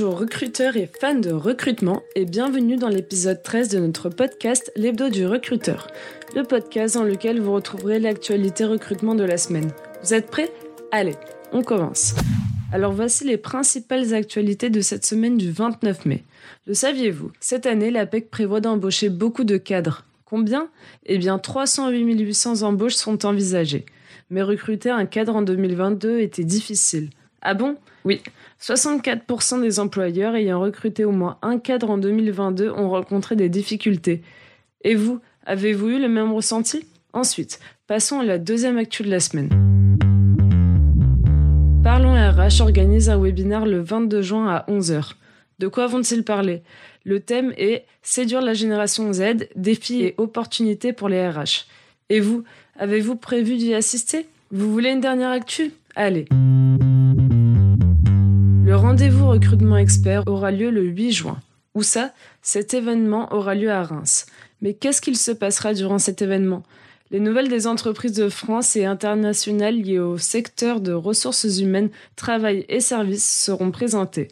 Bonjour recruteurs et fans de recrutement et bienvenue dans l'épisode 13 de notre podcast L'hebdo du recruteur, le podcast dans lequel vous retrouverez l'actualité recrutement de la semaine. Vous êtes prêts? Allez, on commence. Alors voici les principales actualités de cette semaine du 29 mai. Le saviez-vous? Cette année, l'APEC prévoit d'embaucher beaucoup de cadres. Combien? Eh bien 308 800 embauches sont envisagées. Mais recruter un cadre en 2022 était difficile. Ah bon? Oui, 64% des employeurs ayant recruté au moins un cadre en 2022 ont rencontré des difficultés. Et vous, avez-vous eu le même ressenti? Ensuite, passons à la deuxième actu de la semaine. Parlons RH organise un webinaire le 22 juin à 11h. De quoi vont-ils parler? Le thème est Séduire la génération Z, défis et opportunités pour les RH. Et vous, avez-vous prévu d'y assister? Vous voulez une dernière actu? Allez le rendez-vous recrutement expert aura lieu le 8 juin. Où ça? Cet événement aura lieu à Reims. Mais qu'est-ce qu'il se passera durant cet événement? Les nouvelles des entreprises de France et internationales liées au secteur de ressources humaines, travail et services seront présentées.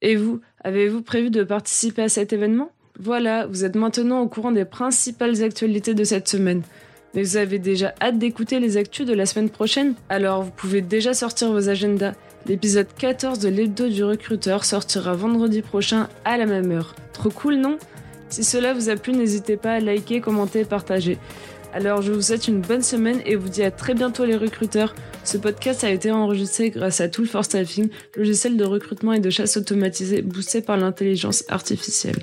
Et vous, avez-vous prévu de participer à cet événement? Voilà, vous êtes maintenant au courant des principales actualités de cette semaine. Mais vous avez déjà hâte d'écouter les actus de la semaine prochaine? Alors vous pouvez déjà sortir vos agendas. L'épisode 14 de l'hebdo du recruteur sortira vendredi prochain à la même heure. Trop cool, non? Si cela vous a plu, n'hésitez pas à liker, commenter et partager. Alors je vous souhaite une bonne semaine et vous dis à très bientôt les recruteurs. Ce podcast a été enregistré grâce à Tool for Staffing, logiciel de recrutement et de chasse automatisé boosté par l'intelligence artificielle.